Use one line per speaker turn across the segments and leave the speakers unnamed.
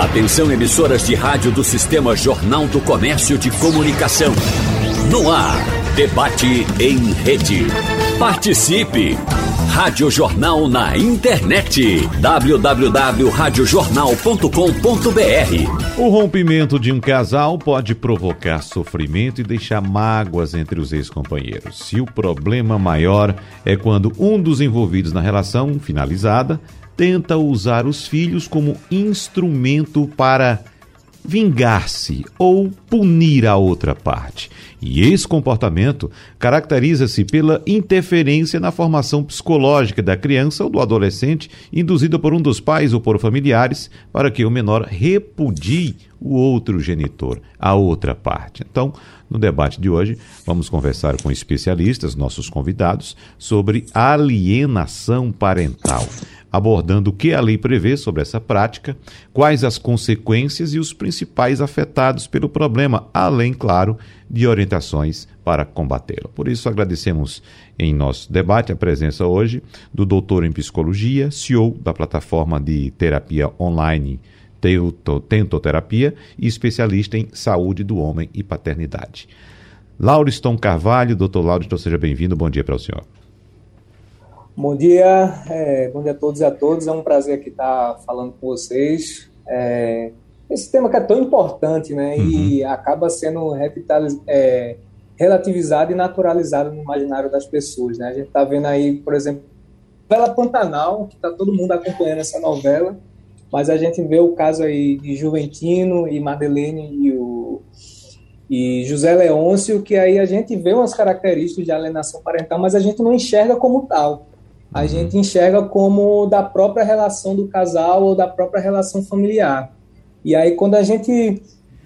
Atenção emissoras de rádio do Sistema Jornal do Comércio de Comunicação. No ar, debate em rede. Participe! Rádio Jornal na internet. www.radiojornal.com.br
O rompimento de um casal pode provocar sofrimento e deixar mágoas entre os ex-companheiros. Se o problema maior é quando um dos envolvidos na relação finalizada tenta usar os filhos como instrumento para vingar-se ou punir a outra parte. E esse comportamento caracteriza-se pela interferência na formação psicológica da criança ou do adolescente, induzida por um dos pais ou por familiares, para que o menor repudie o outro genitor, a outra parte. Então, no debate de hoje, vamos conversar com especialistas, nossos convidados, sobre alienação parental abordando o que a lei prevê sobre essa prática, quais as consequências e os principais afetados pelo problema, além, claro, de orientações para combatê-lo. Por isso, agradecemos em nosso debate a presença hoje do doutor em psicologia, CEO da plataforma de terapia online Tentoterapia e especialista em saúde do homem e paternidade. Lauriston Carvalho, doutor Lauriston, seja bem-vindo, bom dia para o senhor.
Bom dia, é, bom dia a todos e a todas. É um prazer aqui estar falando com vocês. É, esse tema que é tão importante, né? Uhum. E acaba sendo é, relativizado e naturalizado no imaginário das pessoas, né? A gente está vendo aí, por exemplo, a novela Pantanal, que está todo mundo acompanhando essa novela, mas a gente vê o caso aí de Juventino e Madeleine e o e José Leôncio, que aí a gente vê umas características de alienação parental, mas a gente não enxerga como tal a uhum. gente enxerga como da própria relação do casal ou da própria relação familiar. E aí, quando a gente.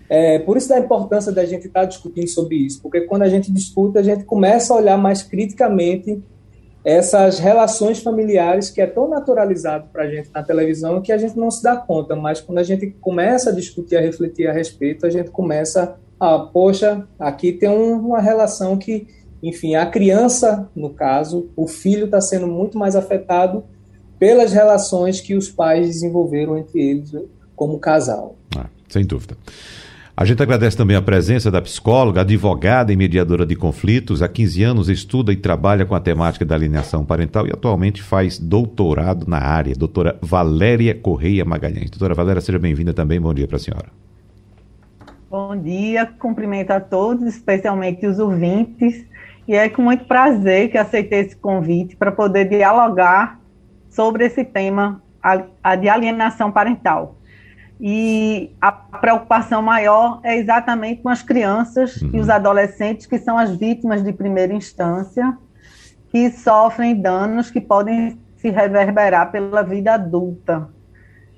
É, por isso da importância da gente estar tá discutindo sobre isso, porque quando a gente discute, a gente começa a olhar mais criticamente essas relações familiares que é tão naturalizado para a gente na televisão que a gente não se dá conta, mas quando a gente começa a discutir, a refletir a respeito, a gente começa a, poxa, aqui tem um, uma relação que enfim, a criança, no caso, o filho está sendo muito mais afetado pelas relações que os pais desenvolveram entre eles como casal.
Ah, sem dúvida. A gente agradece também a presença da psicóloga, advogada e mediadora de conflitos. Há 15 anos estuda e trabalha com a temática da alienação parental e atualmente faz doutorado na área. Doutora Valéria Correia Magalhães. Doutora Valéria, seja bem-vinda também. Bom dia para a senhora.
Bom dia, cumprimento a todos, especialmente os ouvintes. E é com muito prazer que aceitei esse convite para poder dialogar sobre esse tema, a, a de alienação parental. E a preocupação maior é exatamente com as crianças uhum. e os adolescentes, que são as vítimas de primeira instância, que sofrem danos que podem se reverberar pela vida adulta.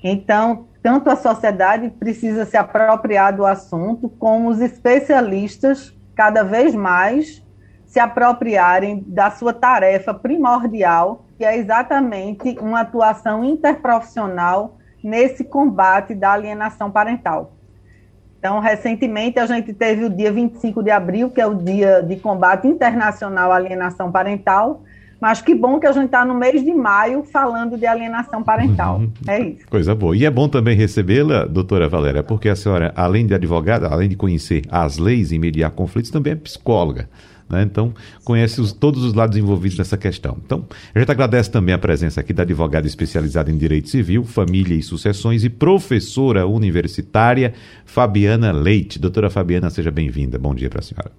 Então, tanto a sociedade precisa se apropriar do assunto, como os especialistas, cada vez mais, se apropriarem da sua tarefa primordial, que é exatamente uma atuação interprofissional nesse combate da alienação parental. Então, recentemente, a gente teve o dia 25 de abril, que é o dia de combate internacional à alienação parental, mas que bom que a gente está no mês de maio falando de alienação parental. Uhum. É isso.
Coisa boa. E é bom também recebê-la, doutora Valéria, porque a senhora, além de advogada, além de conhecer as leis e mediar conflitos, também é psicóloga. Né? Então, conhece os, todos os lados envolvidos nessa questão. Então, a gente agradece também a presença aqui da advogada especializada em Direito Civil, Família e Sucessões e professora universitária Fabiana Leite. Doutora Fabiana, seja bem-vinda. Bom dia para a senhora.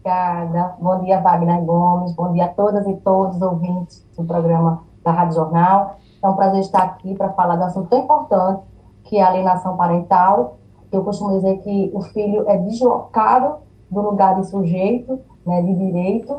Obrigada. Bom dia, Wagner Gomes. Bom dia a todas e todos os ouvintes do programa da Rádio Jornal. É um prazer estar aqui para falar de um assunto tão importante que é a alienação parental. Eu costumo dizer que o filho é deslocado do lugar de sujeito né, de direito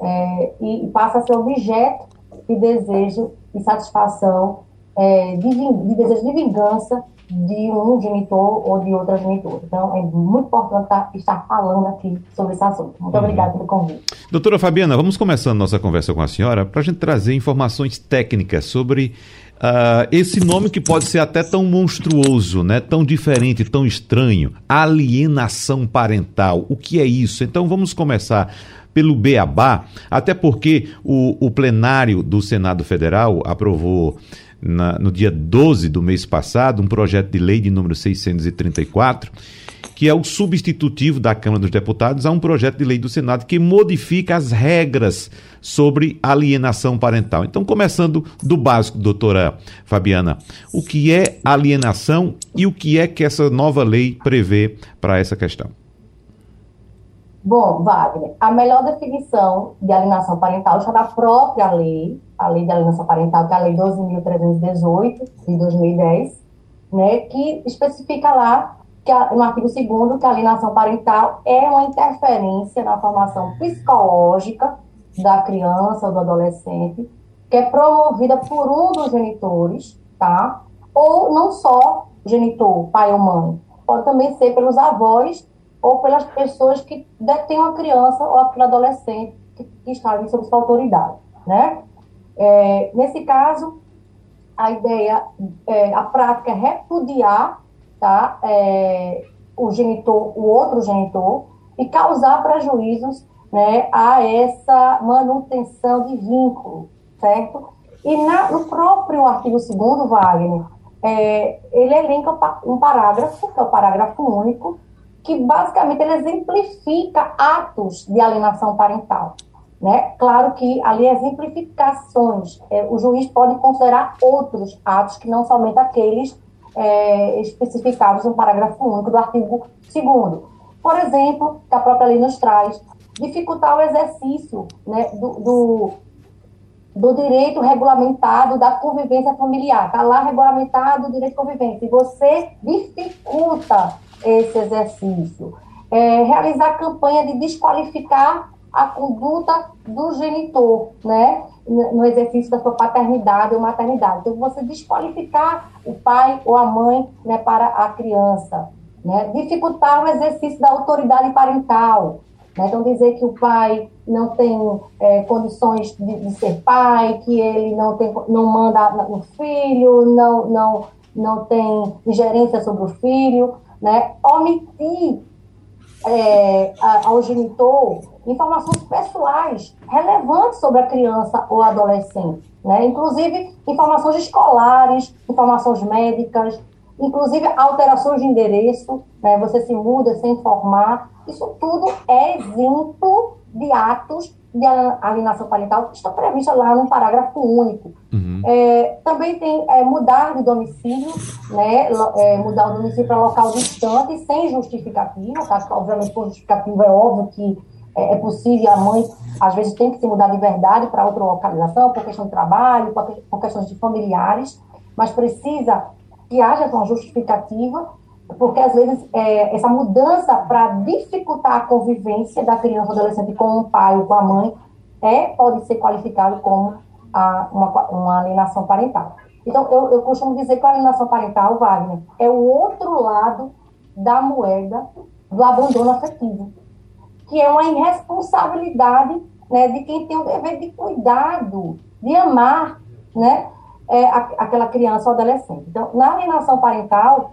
é, e passa a ser objeto de desejo e satisfação, é, de, de, desejo de vingança de um genitor ou de outra genitor. Então, é muito importante tá, estar falando aqui sobre esse assunto. Muito uhum. obrigada pelo convite.
Doutora Fabiana, vamos começando nossa conversa com a senhora para a gente trazer informações técnicas sobre Uh, esse nome que pode ser até tão monstruoso, né? tão diferente, tão estranho, alienação parental. O que é isso? Então vamos começar pelo Beabá, até porque o, o plenário do Senado Federal aprovou na, no dia 12 do mês passado, um projeto de lei de número 634, que é o substitutivo da Câmara dos Deputados a um projeto de lei do Senado que modifica as regras sobre alienação parental. Então, começando do básico, doutora Fabiana, o que é alienação e o que é que essa nova lei prevê para essa questão?
Bom, Wagner, a melhor definição de alienação parental está na própria lei, a lei de alienação parental, que é a lei 12.318, de 2010, né, que especifica lá que no artigo 2 que a alienação parental é uma interferência na formação psicológica da criança ou do adolescente, que é promovida por um dos genitores, tá? Ou não só genitor, pai ou mãe, pode também ser pelos avós ou pelas pessoas que detêm a criança ou aquele adolescente que, que está ali sob sua autoridade, né? É, nesse caso, a ideia, é, a prática é repudiar tá? É, o genitor, o outro genitor, e causar prejuízos né, a essa manutenção de vínculo, certo? E na, no próprio artigo 2 Wagner, é, ele elenca um parágrafo, que é o parágrafo único, que basicamente ele exemplifica atos de alienação parental. Né? Claro que ali exemplificações, é, o juiz pode considerar outros atos que não somente aqueles é, especificados no parágrafo único do artigo 2 Por exemplo, que a própria lei nos traz, dificultar o exercício né, do, do, do, direito regulamentado da convivência familiar. Está lá regulamentado o direito de convivência. E você dificulta esse exercício. É, realizar campanha de desqualificar a conduta do genitor, né? No exercício da sua paternidade ou maternidade. Então, você desqualificar o pai ou a mãe né, para a criança. Né? Dificultar o exercício da autoridade parental. Né? Então, dizer que o pai não tem é, condições de, de, ser pai, que ele não, tem, não manda no filho, não, não, não tem ingerência sobre o filho. Né? Omitir é, ao genitor informações pessoais relevantes sobre a criança ou adolescente, né? inclusive informações escolares, informações médicas, inclusive alterações de endereço, né? você se muda sem informar, isso tudo é exemplo de atos de alienação parental que está prevista lá no parágrafo único. Uhum. É, também tem é, mudar de domicílio, né, é, mudar o domicílio para local distante, sem justificativa, tá? obviamente por justificativa é óbvio que é, é, possível, a mãe às vezes tem que se mudar de verdade para outra localização, por questão de trabalho, por, questões de familiares, mas precisa que haja uma justificativa porque às vezes é, essa mudança para dificultar a convivência da criança ou adolescente com o pai ou com a mãe é, pode ser qualificado como a, uma, uma alienação parental. Então, eu, eu costumo dizer que a alienação parental, Wagner, é o outro lado da moeda do abandono afetivo, que é uma irresponsabilidade né, de quem tem o dever de cuidado, de amar né, é, a, aquela criança ou adolescente. Então, na alienação parental,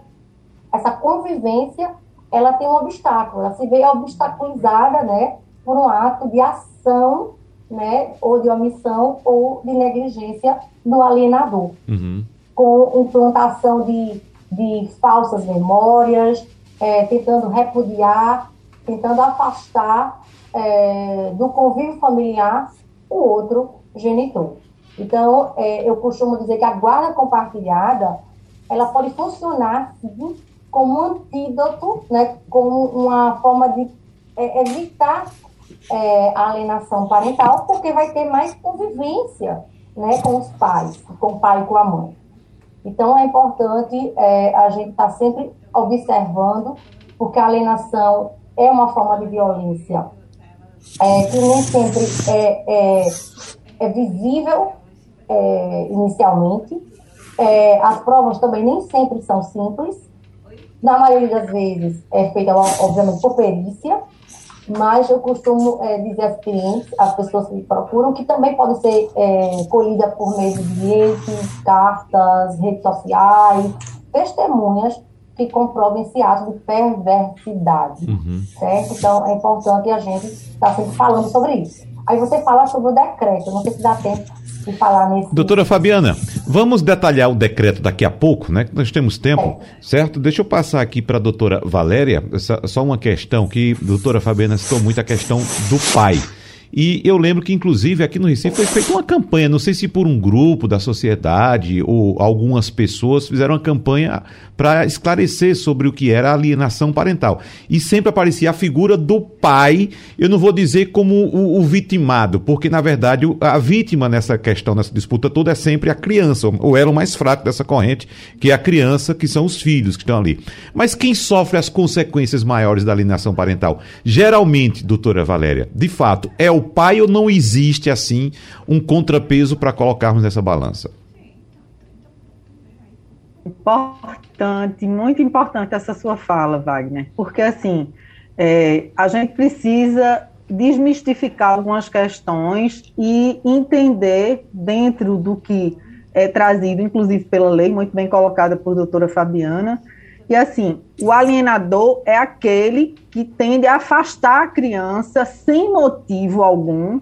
essa convivência ela tem um obstáculo, ela se vê obstaculizada, né, por um ato de ação, né, ou de omissão ou de negligência do alienador, uhum. com implantação de, de falsas memórias, é, tentando repudiar, tentando afastar é, do convívio familiar o outro genitor. Então, é, eu costumo dizer que a guarda compartilhada ela pode funcionar sim, como antídoto, né, como uma forma de é, evitar é, a alienação parental, porque vai ter mais convivência né, com os pais, com o pai e com a mãe. Então, é importante é, a gente estar tá sempre observando, porque a alienação é uma forma de violência é, que nem sempre é, é, é visível é, inicialmente. É, as provas também nem sempre são simples, na maioria das vezes é feita, obviamente, por perícia, mas eu costumo é, dizer às clientes, às pessoas que me procuram, que também pode ser é, por meio de bilhetes, cartas, redes sociais, testemunhas que comprovem esse ato de perversidade, uhum. certo? Então, é importante a gente estar tá sempre falando sobre isso. Aí você fala sobre o decreto, não sei se dá tempo de falar nesse.
Doutora Fabiana, vamos detalhar o decreto daqui a pouco, né? Nós temos tempo, é. certo? Deixa eu passar aqui para a doutora Valéria, só uma questão que doutora Fabiana citou muito a questão do pai. E eu lembro que, inclusive, aqui no Recife foi feita uma campanha, não sei se por um grupo da sociedade ou algumas pessoas fizeram uma campanha para esclarecer sobre o que era alienação parental. E sempre aparecia a figura do pai, eu não vou dizer como o, o vitimado, porque, na verdade, a vítima nessa questão, nessa disputa toda, é sempre a criança, o elo mais fraco dessa corrente, que é a criança, que são os filhos que estão ali. Mas quem sofre as consequências maiores da alienação parental? Geralmente, doutora Valéria, de fato, é o pai ou não existe assim um contrapeso para colocarmos nessa balança?
Importante, muito importante essa sua fala, Wagner, porque assim é, a gente precisa desmistificar algumas questões e entender dentro do que é trazido, inclusive pela lei, muito bem colocada por doutora Fabiana, e assim, o alienador é aquele que tende a afastar a criança sem motivo algum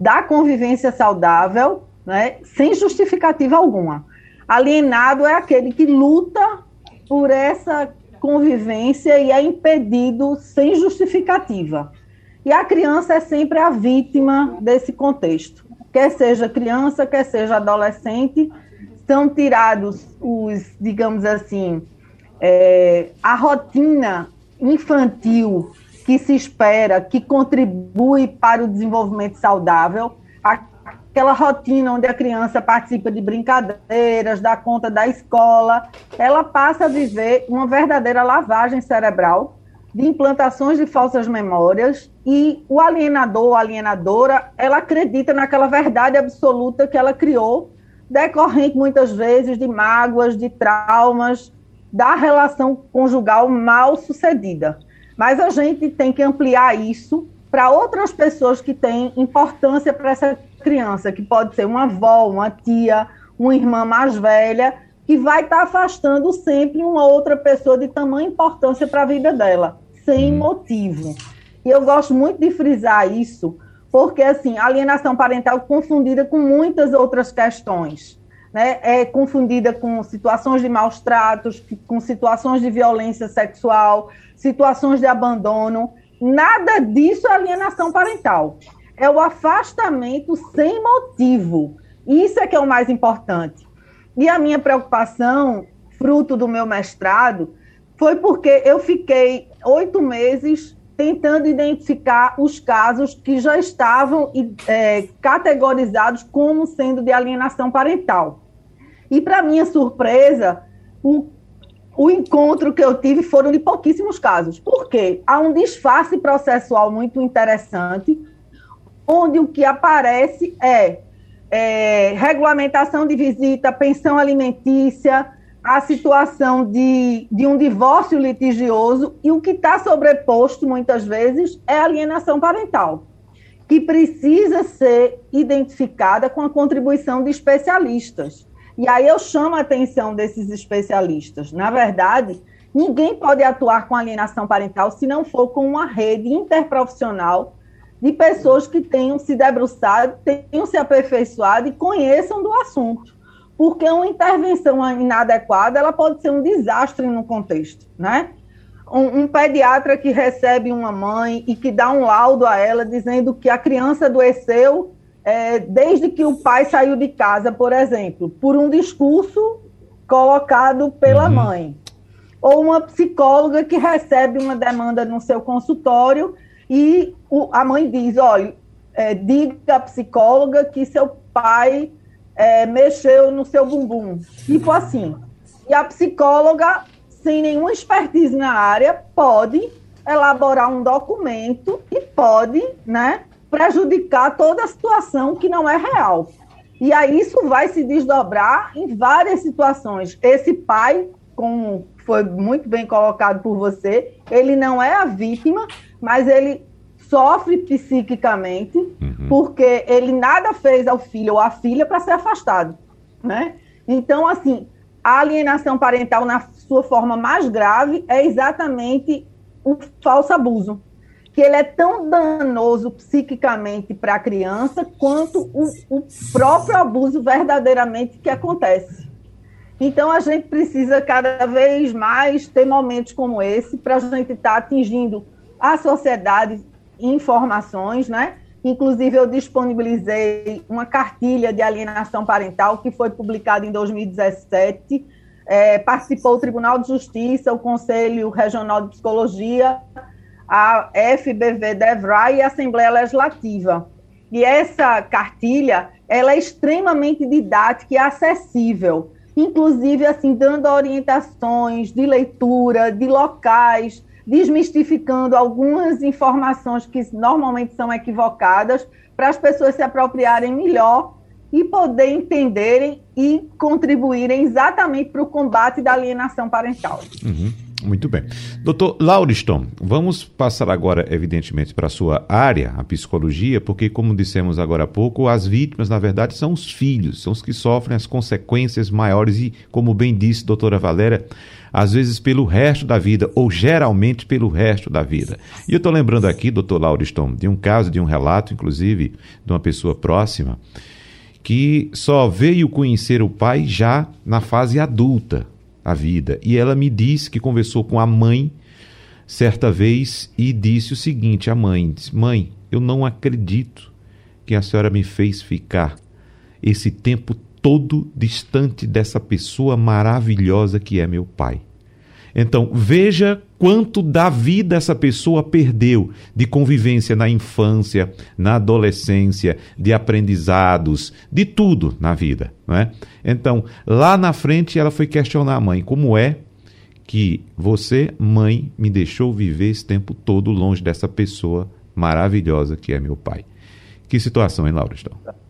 da convivência saudável, né, sem justificativa alguma. Alienado é aquele que luta por essa convivência e é impedido sem justificativa. E a criança é sempre a vítima desse contexto. Quer seja criança, quer seja adolescente, são tirados os, digamos assim, é, a rotina infantil que se espera, que contribui para o desenvolvimento saudável, aquela rotina onde a criança participa de brincadeiras, dá conta da escola, ela passa a viver uma verdadeira lavagem cerebral de implantações de falsas memórias e o alienador, a alienadora, ela acredita naquela verdade absoluta que ela criou, decorrente muitas vezes de mágoas, de traumas, da relação conjugal mal sucedida. Mas a gente tem que ampliar isso para outras pessoas que têm importância para essa criança, que pode ser uma avó, uma tia, uma irmã mais velha, que vai estar tá afastando sempre uma outra pessoa de tamanha importância para a vida dela, sem hum. motivo. E eu gosto muito de frisar isso, porque assim, alienação parental confundida com muitas outras questões né, é confundida com situações de maus tratos, com situações de violência sexual, situações de abandono. Nada disso é alienação parental. É o afastamento sem motivo. Isso é que é o mais importante. E a minha preocupação, fruto do meu mestrado, foi porque eu fiquei oito meses tentando identificar os casos que já estavam é, categorizados como sendo de alienação parental. E, para minha surpresa, o, o encontro que eu tive foram de pouquíssimos casos. Por quê? Há um disfarce processual muito interessante, onde o que aparece é, é regulamentação de visita, pensão alimentícia, a situação de, de um divórcio litigioso, e o que está sobreposto, muitas vezes, é alienação parental, que precisa ser identificada com a contribuição de especialistas. E aí eu chamo a atenção desses especialistas. Na verdade, ninguém pode atuar com alienação parental se não for com uma rede interprofissional de pessoas que tenham se debruçado, tenham se aperfeiçoado e conheçam do assunto. Porque uma intervenção inadequada ela pode ser um desastre no contexto, né? Um, um, pediatra que recebe uma mãe e que dá um laudo a ela dizendo que a criança adoeceu é, desde que o pai saiu de casa, por exemplo, por um discurso colocado pela uhum. mãe. Ou uma psicóloga que recebe uma demanda no seu consultório e o, a mãe diz: olha, é, diga à psicóloga que seu pai é, mexeu no seu bumbum. Tipo assim. E a psicóloga, sem nenhuma expertise na área, pode elaborar um documento e pode, né, prejudicar toda a situação que não é real. E aí isso vai se desdobrar em várias situações. Esse pai, como foi muito bem colocado por você, ele não é a vítima, mas ele sofre psiquicamente uhum. porque ele nada fez ao filho ou à filha para ser afastado, né? Então, assim, a alienação parental na sua forma mais grave é exatamente o falso abuso que ele é tão danoso psiquicamente para a criança quanto o, o próprio abuso verdadeiramente que acontece. Então, a gente precisa cada vez mais ter momentos como esse para a gente estar tá atingindo a sociedade informações, né? Inclusive, eu disponibilizei uma cartilha de alienação parental que foi publicada em 2017. É, participou o Tribunal de Justiça, o Conselho Regional de Psicologia, a FBV DEVRAI e a Assembleia Legislativa. E essa cartilha, ela é extremamente didática e acessível, inclusive assim dando orientações de leitura, de locais, desmistificando algumas informações que normalmente são equivocadas para as pessoas se apropriarem melhor e poder entenderem e contribuírem exatamente para o combate da alienação parental.
Uhum. Muito bem. Doutor Lauriston, vamos passar agora, evidentemente, para a sua área, a psicologia, porque, como dissemos agora há pouco, as vítimas, na verdade, são os filhos, são os que sofrem as consequências maiores e, como bem disse a doutora Valéria, às vezes pelo resto da vida, ou geralmente pelo resto da vida. E eu estou lembrando aqui, doutor Lauriston, de um caso, de um relato, inclusive, de uma pessoa próxima, que só veio conhecer o pai já na fase adulta a vida. E ela me disse que conversou com a mãe certa vez e disse o seguinte: a mãe disse, Mãe, eu não acredito que a senhora me fez ficar esse tempo todo distante dessa pessoa maravilhosa que é meu pai. Então, veja quanto da vida essa pessoa perdeu de convivência na infância, na adolescência, de aprendizados, de tudo na vida. Não é? Então, lá na frente, ela foi questionar a mãe: como é que você, mãe, me deixou viver esse tempo todo longe dessa pessoa maravilhosa que é meu pai? Que situação, hein, Laura? Então?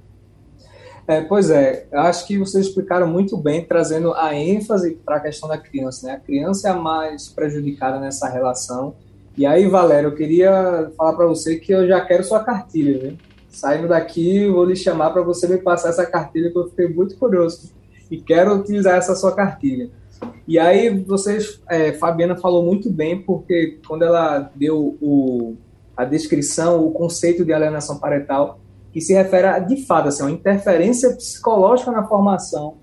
É, pois é, eu acho que vocês explicaram muito bem, trazendo a ênfase para a questão da criança. Né? A criança é a mais prejudicada nessa relação. E aí, Valério, eu queria falar para você que eu já quero sua cartilha. Viu? Saindo daqui, vou lhe chamar para você me passar essa cartilha, que eu fiquei muito curioso e quero utilizar essa sua cartilha. E aí, vocês, é, Fabiana falou muito bem, porque quando ela deu o, a descrição, o conceito de alienação parental, que se refere a, de fato, assim, uma interferência psicológica na formação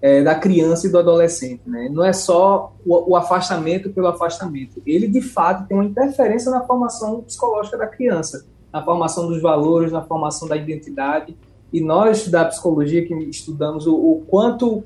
é, da criança e do adolescente. Né? Não é só o, o, afastamento pelo afastamento. Ele, de fato, tem uma interferência na formação psicológica da criança, na formação dos valores, na formação da identidade. E nós, da psicologia, que estudamos o, o quanto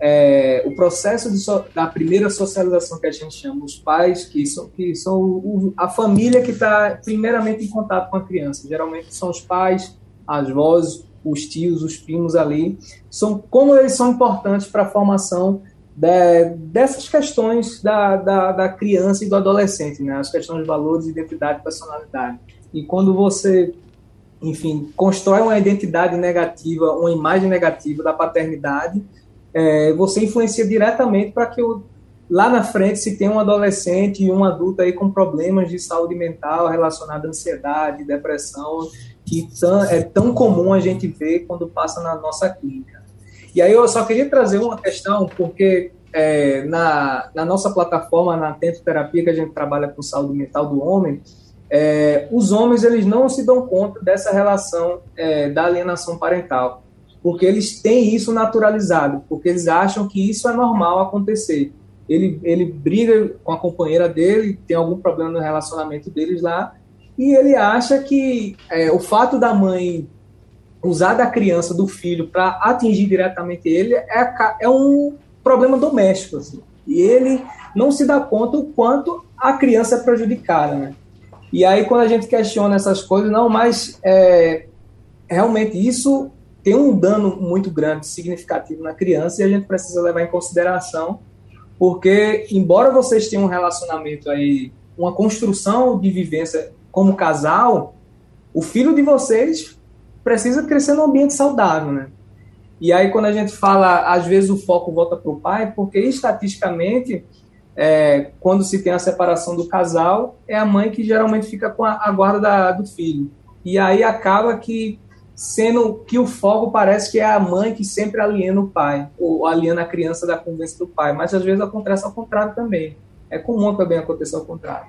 é, o processo so, da primeira socialização que a gente chama, os pais, que são, que são o, a família que está primeiramente em contato com a criança. Geralmente são os pais, as vozes, os tios, os primos ali, são como eles são importantes para a formação de, dessas questões da, da, da, criança e do adolescente, né? as questões de valores, identidade e personalidade. E quando você, enfim, constrói uma identidade negativa, uma imagem negativa da paternidade, é, você influencia diretamente para que o, lá na frente se tenha um adolescente e um adulto aí com problemas de saúde mental relacionados à ansiedade, depressão que é tão comum a gente ver quando passa na nossa clínica. E aí eu só queria trazer uma questão, porque é, na, na, nossa plataforma, na Tentoterapia, que a gente trabalha com saúde mental do homem, é, os homens eles não se dão conta dessa relação é, da alienação parental, porque eles têm isso naturalizado, porque eles acham que isso é normal acontecer. Ele, ele briga com a companheira dele, tem algum problema no relacionamento deles lá, e ele acha que é, o fato da mãe usar da criança, do filho, para atingir diretamente ele é, é um problema doméstico. Assim. E ele não se dá conta o quanto a criança é prejudicada. Né? E aí, quando a gente questiona essas coisas, não, mas é, realmente isso tem um dano muito grande, significativo na criança, e a gente precisa levar em consideração, porque, embora vocês tenham um relacionamento aí, uma construção de vivência como casal, o filho de vocês precisa crescer num ambiente saudável, né? E aí, quando a gente fala, às vezes o foco volta para o pai, porque estatisticamente, é, quando se tem a separação do casal, é a mãe que geralmente fica com a, a guarda da, do filho. E aí acaba que sendo que o foco parece que é a mãe que sempre aliena o pai, ou aliena a criança da convivência do pai, mas às vezes acontece ao contrário também. É comum também acontecer ao contrário.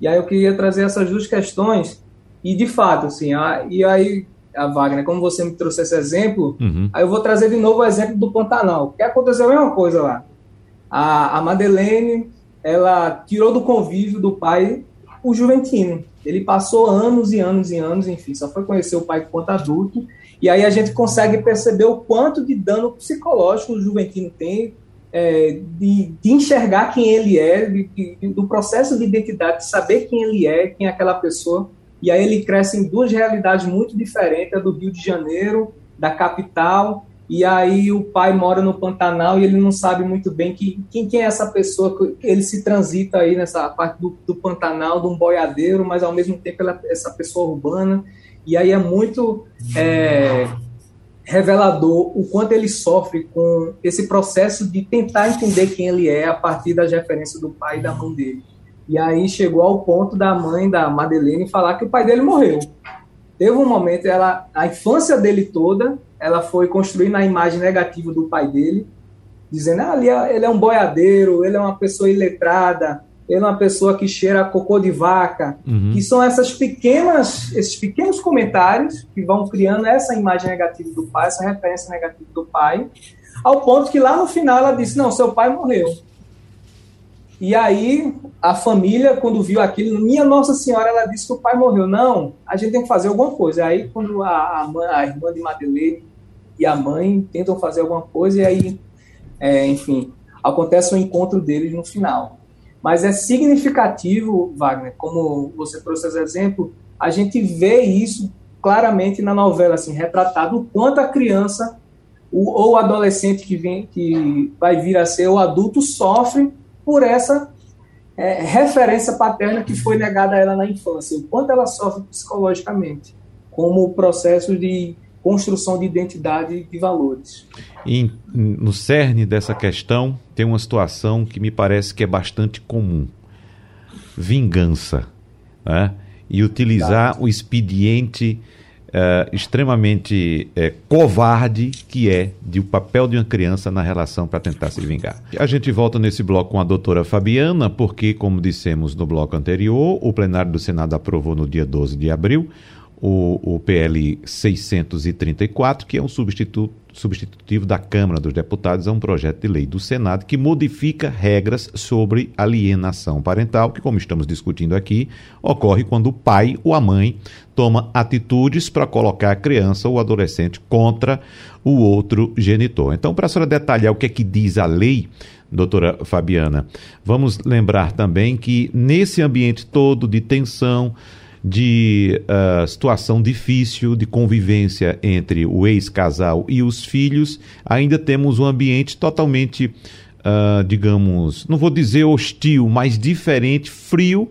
E aí eu queria trazer essas duas questões, e de fato, assim, a, e aí, a Wagner, como você me trouxe esse exemplo, uhum. aí eu vou trazer de novo o exemplo do Pantanal, que aconteceu a mesma coisa lá. A, a Madeleine, ela tirou do convívio do pai o Juventino. Ele passou anos e anos e anos, enfim, só foi conhecer o pai quanto adulto, e aí a gente consegue perceber o quanto de dano psicológico o Juventino tem é, de, de, enxergar quem ele é, de, de, do processo de identidade, de saber quem ele é, quem é aquela pessoa. E aí ele cresce em duas realidades muito diferentes, a do Rio de Janeiro, da capital, e aí o pai mora no Pantanal e ele não sabe muito bem que, quem, quem é essa pessoa, ele se transita aí nessa parte do, do Pantanal, de um boiadeiro, mas ao mesmo tempo ela, essa pessoa urbana. E aí é muito é, revelador o quanto ele sofre com esse processo de tentar entender quem ele é a partir das referências do pai e da mãe dele. E aí chegou ao ponto da mãe da Madeleine falar que o pai dele morreu. Teve um momento, ela, a infância dele toda, ela foi construindo a imagem negativa do pai dele, dizendo, ah, ele é um boiadeiro, ele é uma pessoa iletrada, ele é uma pessoa que cheira cocô de vaca, uhum. que são essas pequenas, esses pequenos comentários que vão criando essa imagem negativa do pai, essa referência negativa do pai, ao ponto que lá no final ela disse, não, seu pai morreu. E aí a família, quando viu aquilo, minha Nossa Senhora, ela disse que o pai morreu. Não, a gente tem que fazer alguma coisa. Aí quando a, a, mãe, a irmã de Madeleine e a mãe tentam fazer alguma coisa, e aí, é, enfim, acontece o um encontro deles no final. Mas é significativo, Wagner, como você trouxe esse exemplo, a gente vê isso claramente na novela, assim, retratado o quanto a criança o, ou o adolescente que, vem, que vai vir a ser o adulto sofre por essa é, referência paterna que foi negada a ela na infância, o quanto ela sofre psicologicamente, como processo de construção de identidade e de valores.
E no cerne dessa questão tem uma situação que me parece que é bastante comum: vingança. Né? E utilizar o expediente uh, extremamente uh, covarde que é de o papel de uma criança na relação para tentar se vingar. A gente volta nesse bloco com a doutora Fabiana, porque, como dissemos no bloco anterior, o plenário do Senado aprovou no dia 12 de abril o, o PL 634, que é um substituto, substitutivo da Câmara dos Deputados a um projeto de lei do Senado que modifica regras sobre alienação parental, que, como estamos discutindo aqui, ocorre quando o pai ou a mãe toma atitudes para colocar a criança ou adolescente contra o outro genitor. Então, para a senhora detalhar o que é que diz a lei, doutora Fabiana, vamos lembrar também que nesse ambiente todo de tensão, de uh, situação difícil de convivência entre o ex-casal e os filhos, ainda temos um ambiente totalmente, uh, digamos, não vou dizer hostil, mas diferente, frio,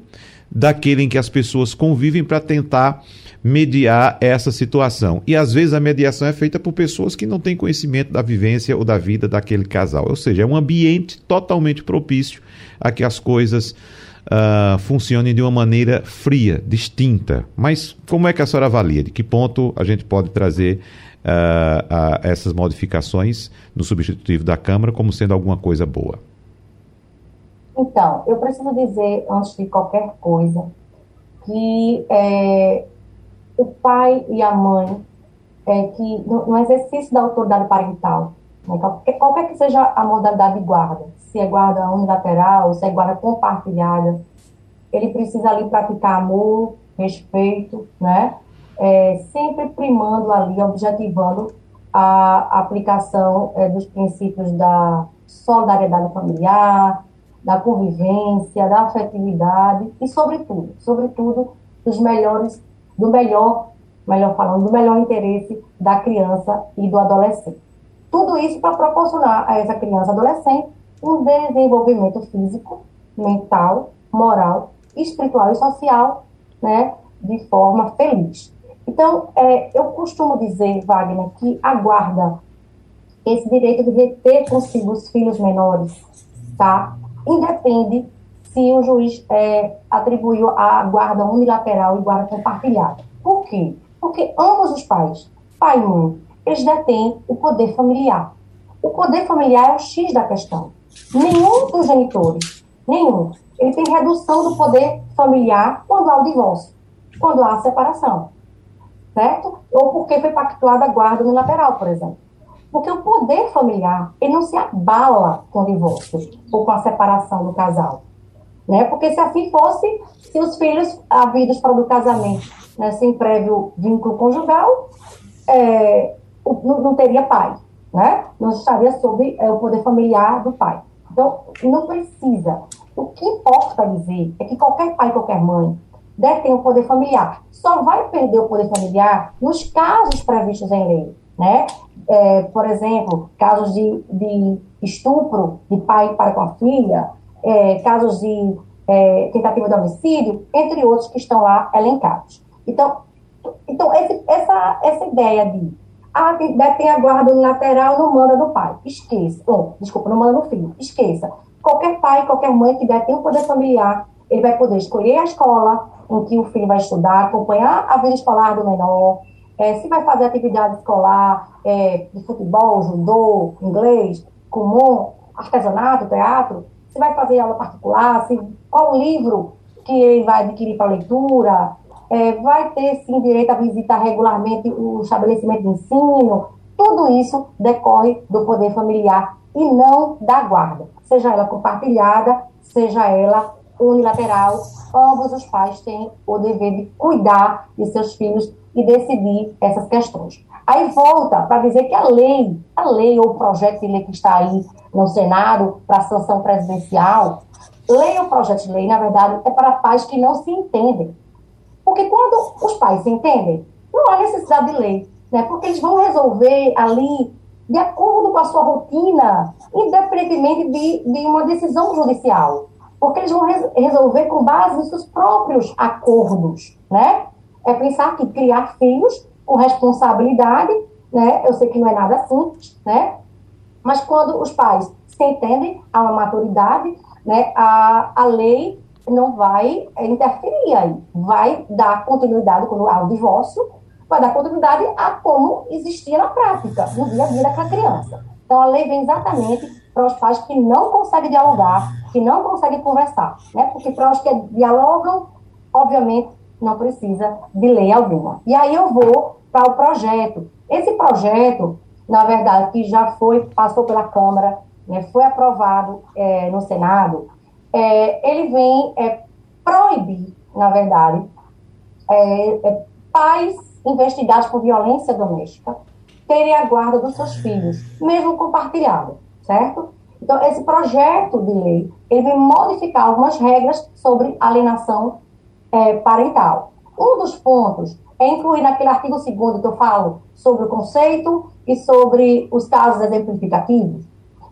daquele em que as pessoas convivem para tentar mediar essa situação. E às vezes a mediação é feita por pessoas que não têm conhecimento da vivência ou da vida daquele casal. Ou seja, é um ambiente totalmente propício a que as coisas uh, funcionem de uma maneira fria, distinta. Mas como é que a senhora avalia? De que ponto a gente pode trazer uh, uh, essas modificações no substitutivo da Câmara como sendo alguma coisa boa?
Então, eu preciso dizer, antes de qualquer coisa, que é, o pai e a mãe, é, que no, no exercício da autoridade parental, né, qualquer, que seja a modalidade de guarda, se é guarda unilateral, se é guarda compartilhada, ele precisa ali praticar amor, respeito, né? É, sempre primando ali, objetivando a aplicação é, dos princípios da solidariedade familiar, da convivência, da afetividade e, sobretudo, sobretudo, dos melhores, do melhor, melhor falando, do melhor interesse da criança e do adolescente. Tudo isso para proporcionar a essa criança adolescente um desenvolvimento físico, mental, moral, espiritual e social, né, de forma feliz. Então, é, eu costumo dizer, Wagner, que a guarda, esse direito de reter consigo os filhos menores, tá, independe se o juiz é, atribuiu a guarda unilateral e guarda compartilhada. Por quê? Porque ambos os pais, pai e mãe, eles detêm o poder familiar. O poder familiar é o X da questão. Nenhum dos genitores, nenhum, ele tem redução do poder familiar quando há o divórcio, quando há a separação, certo? Ou porque foi pactuada a guarda unilateral, por exemplo. Porque o poder familiar, ele não se abala com o divórcio ou com a separação do casal. Né? Porque se assim fosse, se os filhos havidos para o casamento, né, sem prévio vínculo conjugal, é, não, não, teria pai, né? Não estaria sob é, o poder familiar do pai. Então, não precisa. O que importa dizer é que qualquer pai, qualquer mãe, detém o poder familiar. Só vai perder o poder familiar nos casos previstos em lei, né? É, por exemplo, casos de, de estupro de pai para com a filha, é, casos de é, tentativa de homicídio, entre outros que estão lá elencados. Então, então esse, essa, essa ideia de ah, tem a guarda unilateral, não manda no pai. Esqueça. Oh, desculpa, não manda no filho. Esqueça. Qualquer pai, qualquer mãe que der tem um poder familiar, ele vai poder escolher a escola em que o filho vai estudar, acompanhar a vida escolar do menor, é, se vai fazer atividade escolar é, de futebol, judô, inglês, comum, artesanato, teatro, se vai fazer aula particular, se, qual livro que ele vai adquirir para leitura, é, vai ter sim direito a visitar regularmente o estabelecimento de ensino, tudo isso decorre do poder familiar e não da guarda, seja ela compartilhada, seja ela unilateral, ambos os pais têm o dever de cuidar de seus filhos e decidir essas questões. Aí volta para dizer que a lei, a lei ou o projeto de lei que está aí no Senado para sanção presidencial, lei ou projeto de lei, na verdade, é para pais que não se entendem. Porque quando os pais entendem, não há necessidade de lei, né? Porque eles vão resolver ali de acordo com a sua rotina, independentemente de, de uma decisão judicial. Porque eles vão res, resolver com base nos seus próprios acordos, né? É pensar que criar filhos com responsabilidade, né? Eu sei que não é nada simples, né? Mas quando os pais se entendem, há uma maturidade, né? A, a lei não vai interferir aí, vai dar continuidade quando há o divórcio, vai dar continuidade a como existia na prática, no dia a dia daquela criança. Então, a lei vem exatamente para os pais que não conseguem dialogar, que não conseguem conversar, né? Porque para os que dialogam, obviamente, não precisa de lei alguma. E aí eu vou para o projeto. Esse projeto, na verdade, que já foi, passou pela Câmara, né, foi aprovado é, no Senado, é, ele vem é, proibir, na verdade, é, é, pais investigados por violência doméstica terem a guarda dos seus filhos, mesmo compartilhado, certo? Então, esse projeto de lei, ele vem modificar algumas regras sobre alienação é, parental. Um dos pontos é incluir naquele artigo 2 que eu falo sobre o conceito e sobre os casos exemplificativos.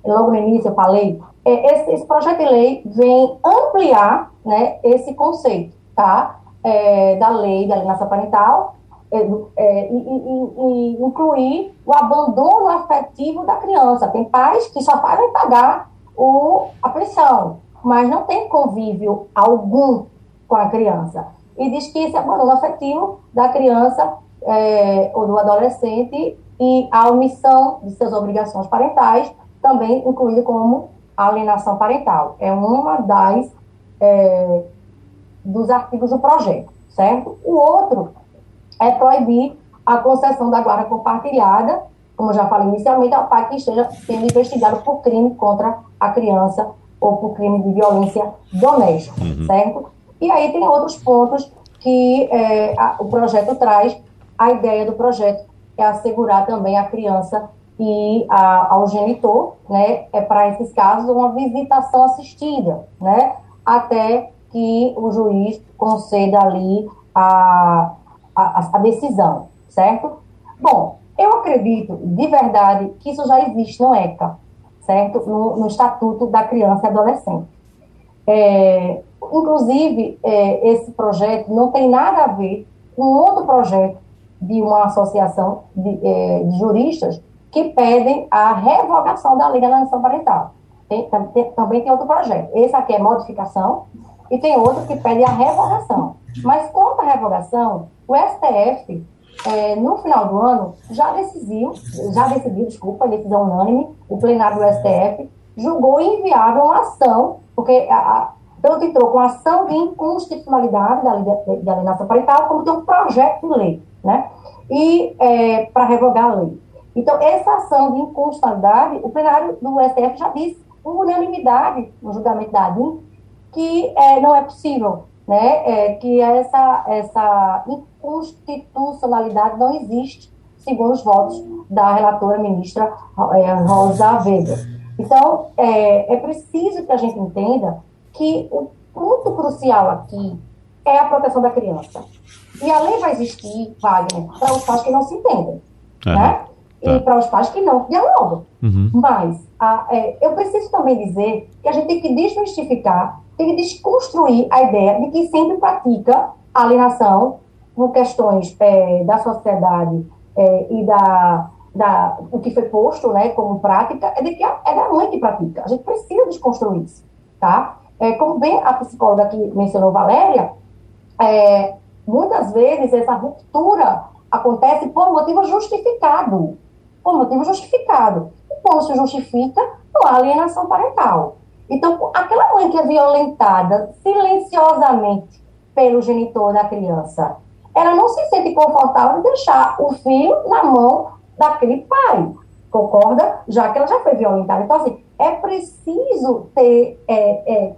Logo no início eu falei, esse, esse, projeto de lei vem ampliar né, esse conceito, tá? É, da lei da alienação parental é, é, e, e, e, incluir o abandono afetivo da criança. Tem pais que só fazem pagar o, a pensão, mas não tem convívio algum com a criança. E diz que esse abandono afetivo da criança é, ou do adolescente e a omissão de suas obrigações parentais, também incluído como alienação parental. É uma das é, dos artigos do projeto, certo? O outro é proibir a concessão da guarda compartilhada, como já falei inicialmente, ao pai que esteja sendo investigado por crime contra a criança ou por crime de violência doméstica, uhum. certo? E aí tem outros pontos que é, a, o projeto traz. A ideia do projeto é assegurar também a criança e a, ao genitor, né, é para esses casos uma visitação assistida, né, até que o juiz conceda ali a, a, a decisão, certo? Bom, eu acredito de verdade que isso já existe no ECA, certo? No, no Estatuto da Criança e Adolescente. É, inclusive, é, esse projeto não tem nada a ver com outro projeto de uma associação de, é, de juristas que pedem a revogação da lei da alienação parental. Tem, tem, também tem outro projeto. Esse aqui é modificação e tem outro que pede a revogação. Mas quanto à revogação, o STF, é, no final do ano, já decidiu, já decidiu, desculpa, decisão unânime, o plenário do STF julgou inviável uma ação, porque a, Tanto entrou com ação de inconstitucionalidade da lei alienação parental, como tem um projeto de lei, né? E é, para revogar a lei. Então, essa ação de inconstitucionalidade, o plenário do STF já disse por unanimidade no julgamento da ADIM que é, não é possível, né? É, que essa, essa inconstitucionalidade não existe, segundo os votos da relatora ministra é, Rosa Weber. Então, é, é preciso que a gente entenda que o ponto crucial aqui é a proteção da criança. E a lei vai existir, Wagner, para os pais que não se entendem, uhum. né? Tá. E para os pais que não dialogam. Uhum. Mas a, é, eu preciso também dizer que a gente tem que desmistificar, tem que desconstruir a ideia de que sempre pratica alienação por questões é, da sociedade é, e da, da, o que foi posto né, como prática, é de que é da mãe que pratica. A gente precisa desconstruir isso, tá? É, como bem a psicóloga que mencionou, Valéria, é, muitas vezes essa ruptura acontece por motivo justificado. Por motivo justificado. E como se justifica, não há alienação parental. Então, aquela mãe que é violentada silenciosamente pelo genitor da criança, ela não se sente confortável de deixar o filho na mão daquele pai. Concorda? Já que ela já foi violentada. Então, assim, é preciso ter, é, é,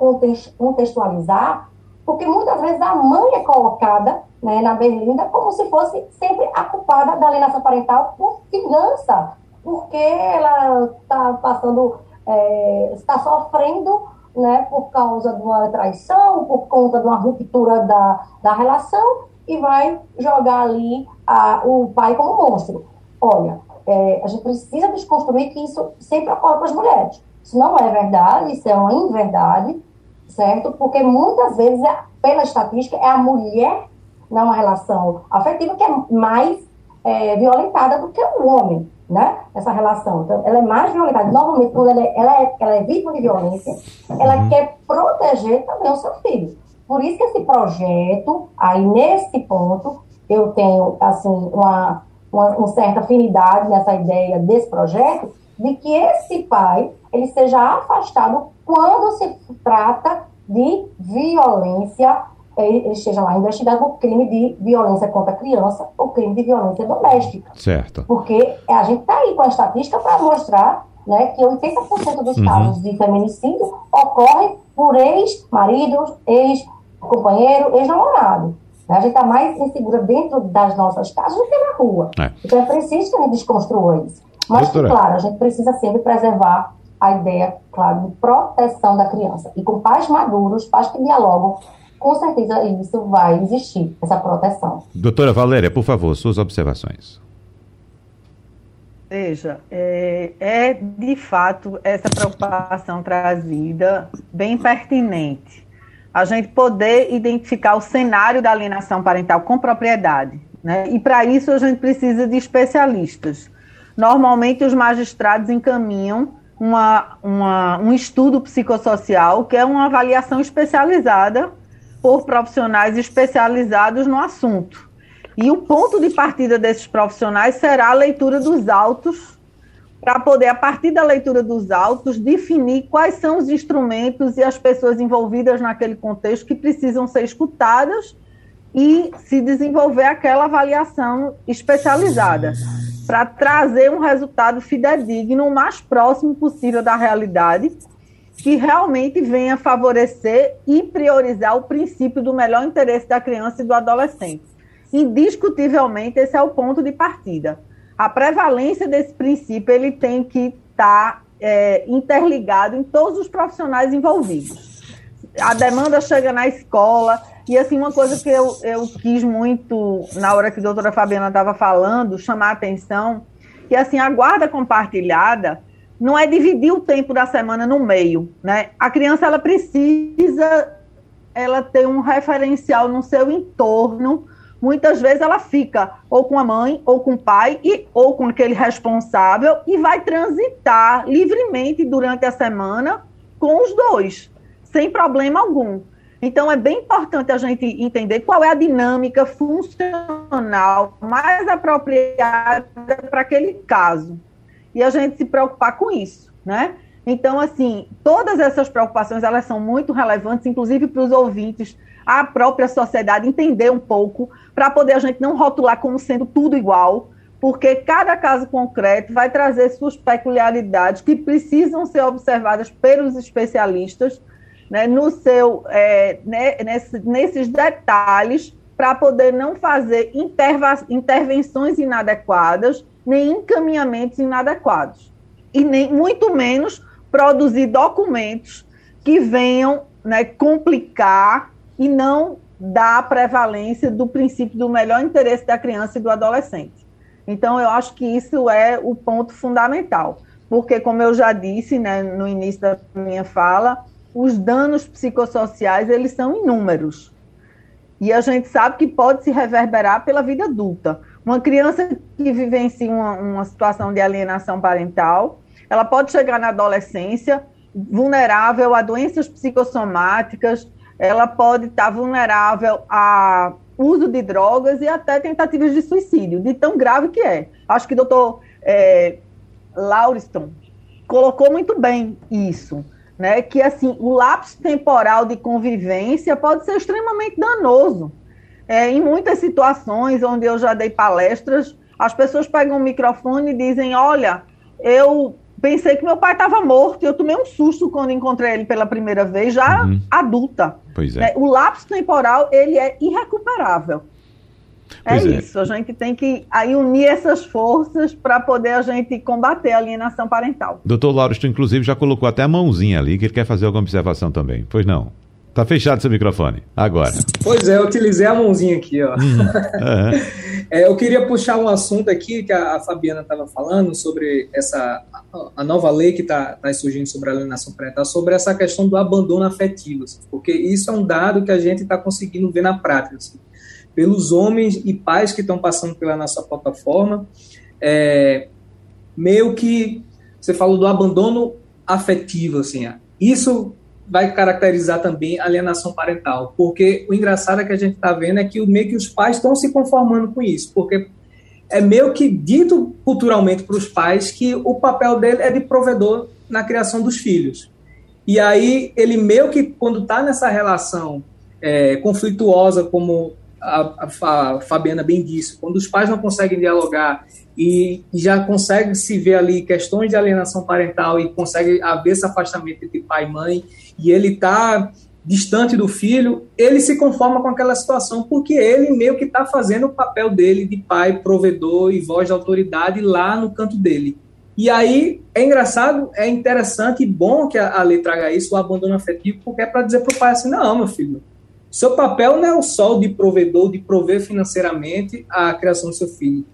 contextualizar, porque muitas vezes a mãe é colocada né, na berlinda como se fosse sempre a culpada da alienação parental por vingança, porque ela está passando, é, está sofrendo né, por causa de uma traição, por conta de uma ruptura da, da relação, e vai jogar ali a, o pai como monstro. Olha, é, a gente precisa desconstruir que isso sempre ocorre para as mulheres. Isso não é verdade, isso é uma inverdade, certo? Porque muitas vezes, é, pela estatística, é a mulher numa relação afetiva que é mais é, violentada do que o homem, né? Essa relação. Então, ela é mais violentada. Normalmente, quando ela é, ela é, ela é vítima de violência, ela uhum. quer proteger também o seu filho. Por isso que esse projeto, aí nesse ponto, eu tenho, assim, uma, uma, uma certa afinidade nessa ideia desse projeto, de que esse pai ele seja afastado quando se trata de violência, ele esteja lá investigado por crime de violência contra a criança ou crime de violência doméstica.
Certo.
Porque a gente está aí com a estatística para mostrar né, que 80% dos uhum. casos de feminicídio ocorrem por ex-marido, ex-companheiro, ex-namorado. A gente está mais insegura dentro das nossas casas do que na rua. É. Então é preciso que a gente desconstrua isso. Mas, Doutora. claro, a gente precisa sempre preservar a ideia, claro, de proteção da criança. E com pais maduros, pais que dialogam, com certeza isso vai existir, essa proteção.
Doutora Valéria, por favor, suas observações.
Veja, é, é, de fato essa preocupação trazida bem pertinente. A gente poder identificar o cenário da alienação parental com propriedade. Né? E para isso a gente precisa de especialistas. Normalmente os magistrados encaminham uma, uma, um estudo psicossocial, que é uma avaliação especializada por profissionais especializados no assunto. E o ponto de partida desses profissionais será a leitura dos autos, para poder, a partir da leitura dos autos, definir quais são os instrumentos e as pessoas envolvidas naquele contexto que precisam ser escutadas e se desenvolver aquela avaliação especializada para trazer um resultado fidedigno o mais próximo possível da realidade, que realmente venha favorecer e priorizar o princípio do melhor interesse da criança e do adolescente. Indiscutivelmente, esse é o ponto de partida. A prevalência desse princípio ele tem que estar tá, é, interligado em todos os profissionais envolvidos. A demanda chega na escola, e assim, uma coisa que eu, eu quis muito, na hora que a doutora Fabiana estava falando, chamar a atenção, que assim, a guarda compartilhada não é dividir o tempo da semana no meio, né? A criança, ela precisa, ela ter um referencial no seu entorno, muitas vezes ela fica ou com a mãe, ou com o pai, e, ou com aquele responsável, e vai transitar livremente durante a semana com os dois, sem problema algum. Então, é bem importante a gente entender qual é a dinâmica funcional mais apropriada para aquele caso. E a gente se preocupar com isso, né? Então, assim, todas essas preocupações, elas são muito relevantes, inclusive para os ouvintes, a própria sociedade entender um pouco, para poder a gente não rotular como sendo tudo igual, porque cada caso concreto vai trazer suas peculiaridades que precisam ser observadas pelos especialistas, né, no seu, é, né, nesse, nesses detalhes, para poder não fazer intervenções inadequadas, nem encaminhamentos inadequados. E nem muito menos produzir documentos que venham né, complicar e não dar prevalência do princípio do melhor interesse da criança e do adolescente. Então, eu acho que isso é o ponto fundamental, porque, como eu já disse né, no início da minha fala, os danos psicossociais eles são inúmeros. E a gente sabe que pode se reverberar pela vida adulta. Uma criança que vivencia uma, uma situação de alienação parental, ela pode chegar na adolescência vulnerável a doenças psicossomáticas, ela pode estar vulnerável a uso de drogas e até tentativas de suicídio, de tão grave que é. Acho que o doutor é, Lauriston colocou muito bem isso, né? Que assim, o lapso temporal de convivência pode ser extremamente danoso. É, em muitas situações onde eu já dei palestras, as pessoas pegam o microfone e dizem: Olha, eu pensei que meu pai estava morto eu tomei um susto quando encontrei ele pela primeira vez, já uhum. adulta.
Pois é. Né?
O lapso temporal, ele é irrecuperável. É, é isso, a gente tem que aí unir essas forças para poder a gente combater a alienação parental.
Doutor Lauro, inclusive já colocou até a mãozinha ali, que ele quer fazer alguma observação também. Pois não? Tá fechado seu microfone. Agora.
Pois é, eu utilizei a mãozinha aqui, ó. Uhum. é, eu queria puxar um assunto aqui que a, a Fabiana estava falando sobre essa a nova lei que está tá surgindo sobre a alienação parental, sobre essa questão do abandono afetivo, assim, porque isso é um dado que a gente está conseguindo ver na prática. Pelos homens e pais que estão passando pela nossa plataforma, é, meio que você falou do abandono afetivo, assim, isso vai caracterizar também a alienação parental, porque o engraçado é que a gente está vendo é que meio que os pais estão se conformando com isso, porque é meio que dito culturalmente para os pais que o papel dele é de provedor na criação dos filhos. E aí ele meio que quando está nessa relação é, conflituosa, como a, a, Fabiana bem disse, quando os pais não conseguem dialogar e já consegue se ver ali questões de alienação parental e consegue haver esse afastamento entre pai e mãe, e ele está distante do filho, ele se conforma com aquela situação, porque ele meio que está fazendo o papel dele de pai, provedor e voz da autoridade lá no canto dele. E aí é engraçado, é interessante e bom que a, a lei traga isso, o abandono afetivo, porque é para dizer para o pai assim: não, meu filho, seu papel não é o só de provedor, de prover financeiramente a criação do seu filho.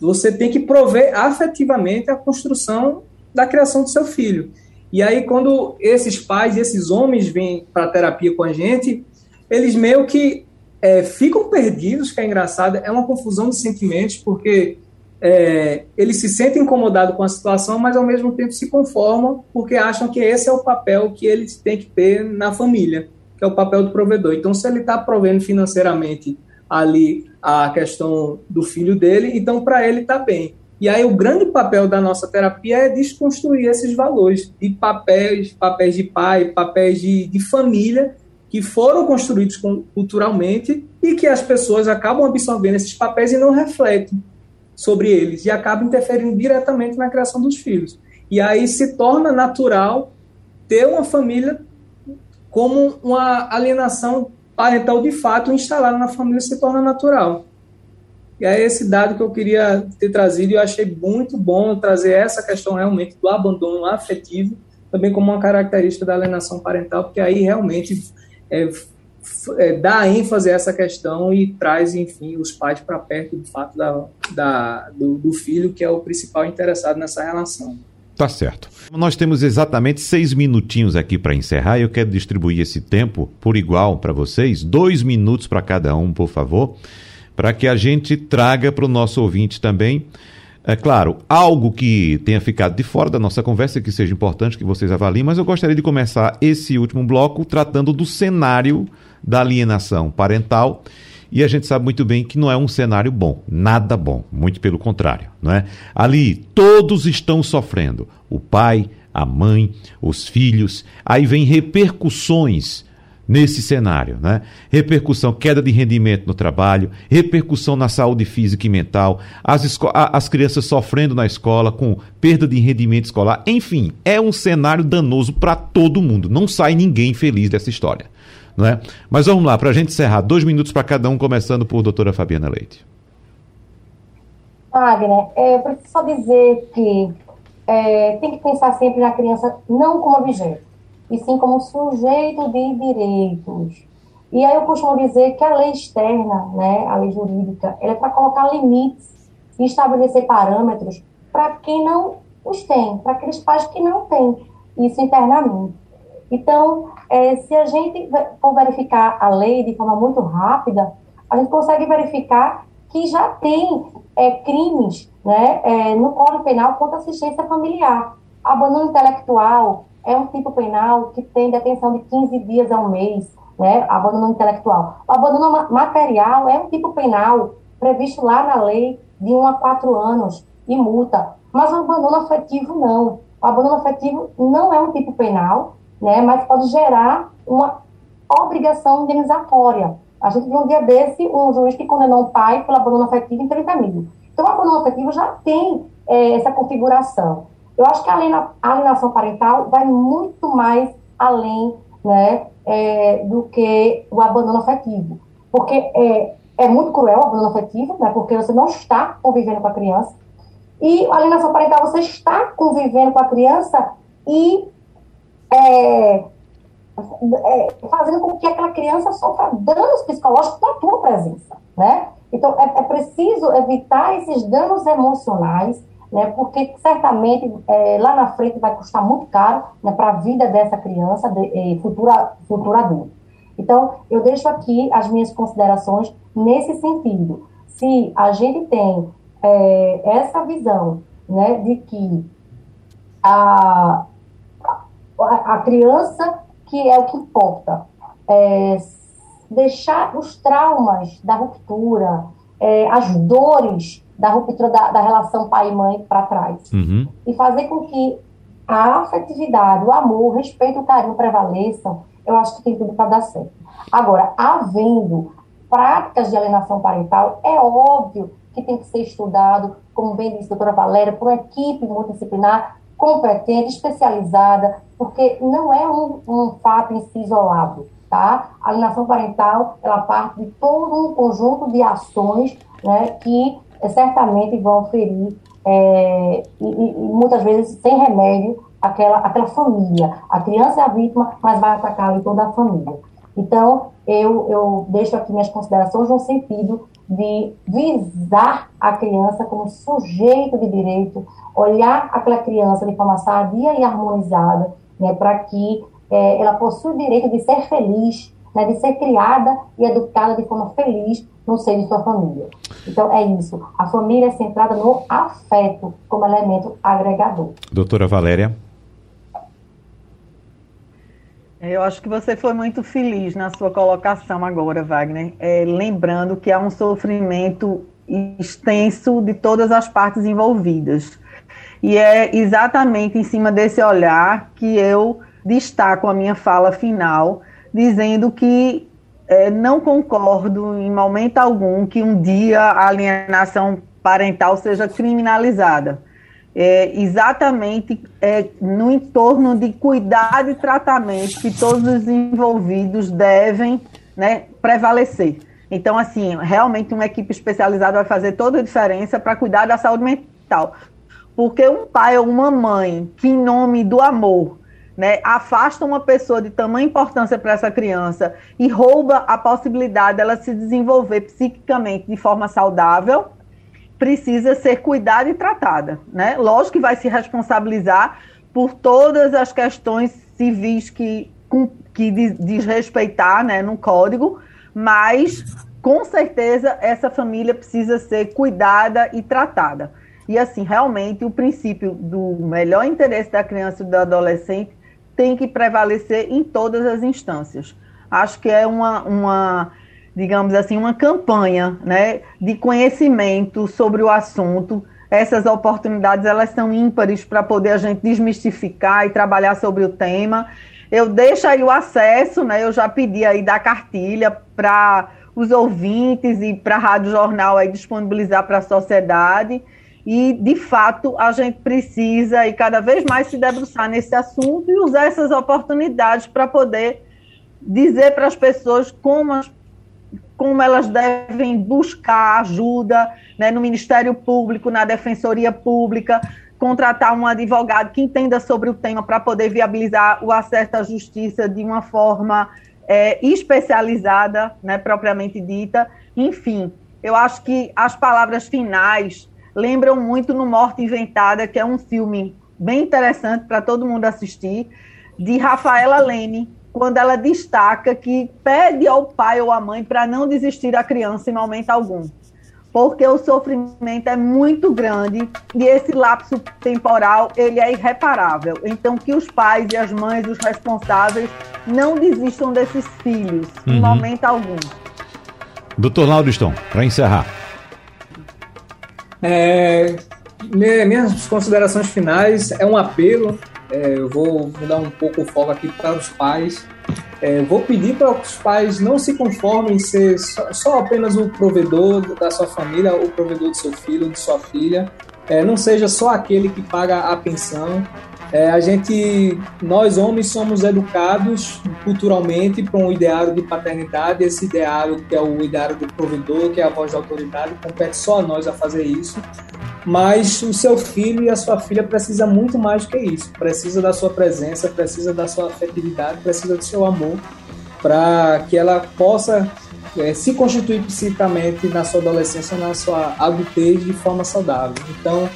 Você tem que prover afetivamente a construção da criação do seu filho. E aí, quando esses pais, esses homens vêm para terapia com a gente, eles meio que é, ficam perdidos, que é engraçado, é uma confusão de sentimentos, porque é, eles se sentem incomodados com a situação, mas ao mesmo tempo se conformam, porque acham que esse é o papel que eles têm que ter na família, que é o papel do provedor. Então, se ele está provendo financeiramente ali a questão do filho dele, então para ele está bem. E aí o grande papel da nossa terapia é desconstruir esses valores de papéis, papéis de pai, papéis de, de família que foram construídos culturalmente e que as pessoas acabam absorvendo esses papéis e não refletem sobre eles e acabam interferindo diretamente na criação dos filhos. E aí se torna natural ter uma família como uma alienação parental de fato instalada na família se torna natural. E é esse dado que eu queria ter trazido e eu achei muito bom trazer essa questão realmente do abandono afetivo também como uma característica da alienação parental, porque aí realmente é, é, dá ênfase a essa questão e traz, enfim, os pais para perto do fato da, da do, do filho, que é o principal interessado nessa relação.
Tá certo. Nós temos exatamente seis minutinhos aqui para encerrar eu quero distribuir esse tempo por igual para vocês. Dois minutos para cada um, por favor para que a gente traga para o nosso ouvinte também, é claro, algo que tenha ficado de fora da nossa conversa, que seja importante que vocês avaliem, mas eu gostaria de começar esse último bloco tratando do cenário da alienação parental. E a gente sabe muito bem que não é um cenário bom, nada bom, muito pelo contrário, não é? Ali todos estão sofrendo, o pai, a mãe, os filhos. Aí vem repercussões nesse cenário, né? Repercussão, queda de rendimento no trabalho, repercussão na saúde física e mental, as, as crianças sofrendo na escola com perda de rendimento escolar, enfim, é um cenário danoso para todo mundo. Não sai ninguém feliz dessa história, não é? Mas vamos lá, para a gente encerrar, dois minutos para cada um, começando por doutora Fabiana Leite.
Wagner, é, eu preciso só dizer que é, tem que pensar sempre na criança não como objeto e sim como sujeito de direitos. E aí eu costumo dizer que a lei externa, né, a lei jurídica, ela é para colocar limites e estabelecer parâmetros para quem não os tem, para aqueles pais que não têm isso internamente. Então, é, se a gente for verificar a lei de forma muito rápida, a gente consegue verificar que já tem é, crimes né, é, no Código Penal contra assistência familiar. Abandono intelectual, é um tipo penal que tem detenção de 15 dias a um mês, né? Abandono intelectual. O abandono material é um tipo penal previsto lá na lei de 1 a 4 anos e multa. Mas o abandono afetivo não. O abandono afetivo não é um tipo penal, né? Mas pode gerar uma obrigação indenizatória. A gente viu um dia desse um juiz que condenou um pai pelo abandono afetivo em 30 mil. Então, o abandono afetivo já tem é, essa configuração. Eu acho que a alienação parental vai muito mais além né, é, do que o abandono afetivo. Porque é, é muito cruel o abandono afetivo, né, porque você não está convivendo com a criança. E a alienação parental, você está convivendo com a criança e é, é, fazendo com que aquela criança sofra danos psicológicos com a tua presença, né? Então, é, é preciso evitar esses danos emocionais né, porque certamente é, lá na frente vai custar muito caro né, para a vida dessa criança, de, futura, futura adulta. Então, eu deixo aqui as minhas considerações nesse sentido. Se a gente tem é, essa visão né, de que a, a, criança, que é o que importa, é, deixar os traumas da ruptura, é, as dores da ruptura da, da relação pai e mãe para trás. Uhum. E fazer com que a afetividade, o amor, o respeito e o carinho prevaleçam, eu acho que tem tudo para dar certo. Agora, havendo práticas de alienação parental, é óbvio que tem que ser estudado, como bem disse a doutora Valéria, por uma equipe multidisciplinar competente, especializada, porque não é um, um fato em si isolado, tá? A alienação parental, ela parte de todo um conjunto de ações né, que é, certamente vão ferir é, e, e, muitas vezes sem remédio aquela, aquela família. A criança é a vítima, mas vai atacar toda a família. Então, eu, eu deixo aqui minhas considerações no sentido de visar a criança como sujeito de direito, olhar aquela criança de forma sadia e harmonizada, né, para que é, ela possua o direito de ser feliz, né, de ser criada e educada de forma feliz no seio de sua família. Então, é isso. A família é centrada no afeto como elemento agregador.
Doutora Valéria.
Eu acho que você foi muito feliz na sua colocação agora, Wagner, é, lembrando que há um sofrimento extenso de todas as partes envolvidas. E é exatamente em cima desse olhar que eu destaco a minha fala final, dizendo que é, não concordo em momento algum que um dia a alienação parental seja criminalizada. É, exatamente é, no entorno de cuidado e tratamento que todos os envolvidos devem né, prevalecer. Então, assim, realmente uma equipe especializada vai fazer toda a diferença para cuidar da saúde mental. Porque um pai ou uma mãe que, em nome do amor, né, afasta uma pessoa de tamanha importância para essa criança e rouba a possibilidade dela se desenvolver psiquicamente de forma saudável, precisa ser cuidada e tratada. Né? Lógico que vai se responsabilizar por todas as questões civis que, que desrespeitar né, no código, mas com certeza essa família precisa ser cuidada e tratada. E assim, realmente, o princípio do melhor interesse da criança e do adolescente tem que prevalecer em todas as instâncias. Acho que é uma, uma digamos assim, uma campanha né, de conhecimento sobre o assunto, essas oportunidades elas são ímpares para poder a gente desmistificar e trabalhar sobre o tema. Eu deixo aí o acesso, né? Eu já pedi aí da cartilha para os ouvintes e para a Rádio Jornal aí disponibilizar para a sociedade. E, de fato, a gente precisa e cada vez mais se debruçar nesse assunto e usar essas oportunidades para poder dizer para as pessoas como, as, como elas devem buscar ajuda né, no Ministério Público, na Defensoria Pública, contratar um advogado que entenda sobre o tema para poder viabilizar o acesso à justiça de uma forma é, especializada, né, propriamente dita. Enfim, eu acho que as palavras finais lembram muito no Morte Inventada, que é um filme bem interessante para todo mundo assistir, de Rafaela Leme, quando ela destaca que pede ao pai ou à mãe para não desistir da criança em momento algum. Porque o sofrimento é muito grande e esse lapso temporal ele é irreparável. Então que os pais e as mães, os responsáveis, não desistam desses filhos uhum. em momento algum.
Doutor Lauriston, para encerrar.
É, minhas considerações finais é um apelo. É, eu vou, vou, dar um pouco o foco aqui para os pais. É, vou pedir para que os pais não se conformem em ser só, só, apenas o provedor da sua família, o provedor do seu filho, de sua filha. É, não seja só aquele que paga a pensão, é, a gente, nós homens somos educados culturalmente para um ideário de paternidade, esse ideário que é o ideário do provedor, que é a voz da autoridade, compete só a nós a fazer isso. Mas o seu filho e a sua filha precisa muito mais do que isso. Precisa da sua presença, precisa da sua afetividade, precisa do seu amor para que ela possa é, se constituir psicamente na sua adolescência, na sua adultez de forma saudável. Então,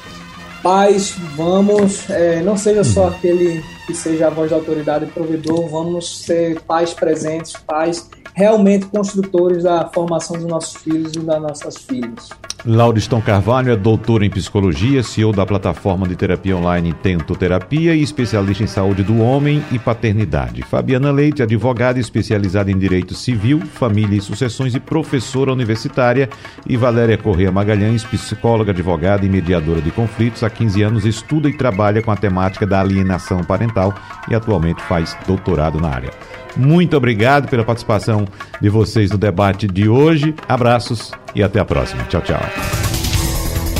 pais, vamos, é, não seja só aquele que seja a voz da autoridade e provedor, vamos ser pais presentes, pais realmente construtores da formação dos nossos filhos e das nossas filhas.
Lauriston Carvalho é doutor em psicologia, CEO da plataforma de terapia online Tento Terapia e especialista em saúde do homem e paternidade. Fabiana Leite, advogada especializada em direito civil, família e sucessões e professora universitária. E Valéria Correia Magalhães, psicóloga, advogada e mediadora de conflitos. Há 15 anos estuda e trabalha com a temática da alienação parental e atualmente faz doutorado na área. Muito obrigado pela participação de vocês no debate de hoje. Abraços e até a próxima. Tchau, tchau.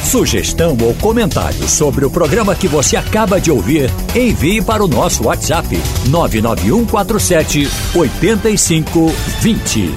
Sugestão ou comentário sobre o programa que você acaba de ouvir, envie para o nosso WhatsApp 99147 8520.